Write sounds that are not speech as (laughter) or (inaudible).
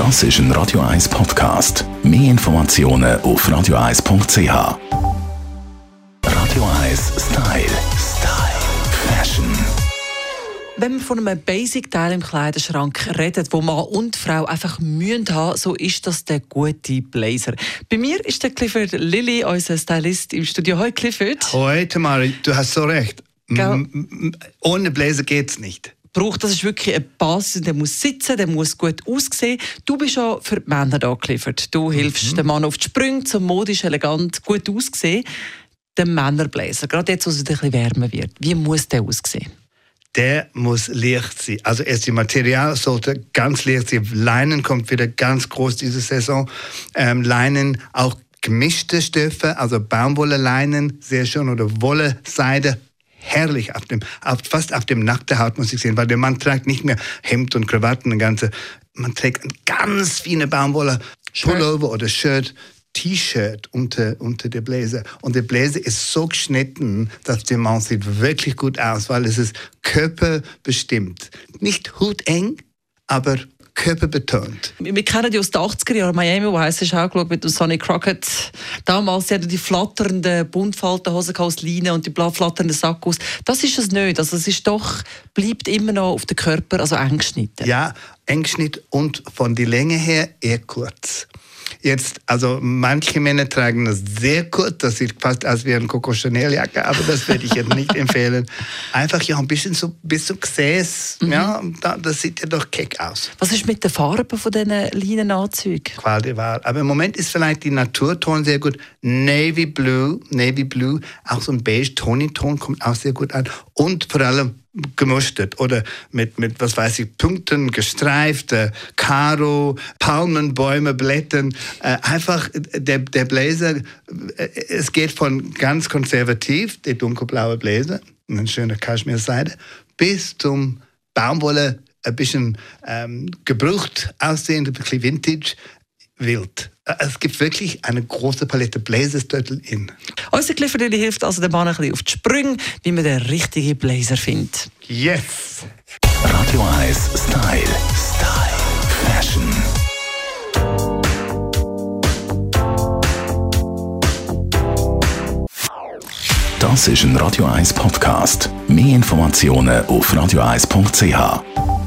Das ist ein Radio 1 Podcast. Mehr Informationen auf radio1.ch. Radio 1 Style. Style. Fashion. Wenn wir von einem Basic-Teil im Kleiderschrank reden, wo Mann und Frau einfach mühen haben, so ist das der gute Blazer. Bei mir ist der Clifford Lilly, unser Stylist im Studio. Hoi Clifford. Hoi Tamari, du hast so recht. Gell? Ohne Blazer geht's nicht. Braucht, das ist wirklich eine Basis, der muss sitzen, der muss gut aussehen. Du bist ja für die Männer Clifford. Du hilfst dem Mann auf die Sprünge, zum modisch, elegant, gut aussehen. Der Männerblazer, gerade jetzt, wo es ein bisschen wärmer wird, wie muss der aussehen? Der muss leicht sein. Also erst die Material sollte ganz leicht sein. Leinen kommt wieder ganz groß diese Saison. Ähm, Leinen, auch gemischte Stoffe, also Baumwolle-Leinen, sehr schön, oder Wolle, Seide, herrlich auf dem, auf, fast auf dem nackten Haut muss ich sehen, weil der Mann trägt nicht mehr Hemd und Krawatten, und ganze, man trägt ganz feine Baumwolle, Pullover oder Shirt, T-Shirt unter, unter der Bläser. Und der Bläser ist so geschnitten, dass der Mann sieht wirklich gut aus, weil es ist körperbestimmt. Nicht huteng, aber körperbetont. Wir wir kennen die aus den 80er Jahren. Miami Vice du auch mit dem Sonny Crockett. Damals sie hatten die flatternden Buntfaltenhosen aus Leine und die blau flatternden Sackos. Das ist es nicht. Also es ist doch, bleibt immer noch auf den Körper, also eng geschnitten. Ja, Engschnitt und von der Länge her eher kurz. Jetzt, also manche Männer tragen das sehr kurz, das sieht fast aus wie eine Coco Chanel Jacke, aber das würde ich jetzt nicht (laughs) empfehlen. Einfach ja ein bisschen so bis zum Gesäß, ja, da, das sieht ja doch keck aus. Was ist mit den Farben von diesen Leinenanzügen? Qual der Wahl. Aber im Moment ist vielleicht die Naturton sehr gut. Navy Blue, Navy Blue, auch so ein beige Toni-Ton kommt auch sehr gut an. Und vor allem gemustert oder mit, mit was weiß ich, Punkten, gestreift, äh, Karo, Palmenbäume, Blättern. Äh, einfach äh, der, der Blazer, äh, es geht von ganz konservativ, der dunkelblaue Blazer, eine schöne Kaschmirseide, bis zum Baumwolle, ein bisschen ähm, gebraucht aussehend, ein bisschen Vintage, wild. Äh, Es gibt wirklich eine große Palette Blazers dort in. Unser Clifford hilft also dem Mann ein bisschen auf die Sprünge, wie man den richtigen Blazer findet. Yes! Radio 1 Style. Style. Fashion. Das ist ein Radio 1 Podcast. Mehr Informationen auf radio1.ch.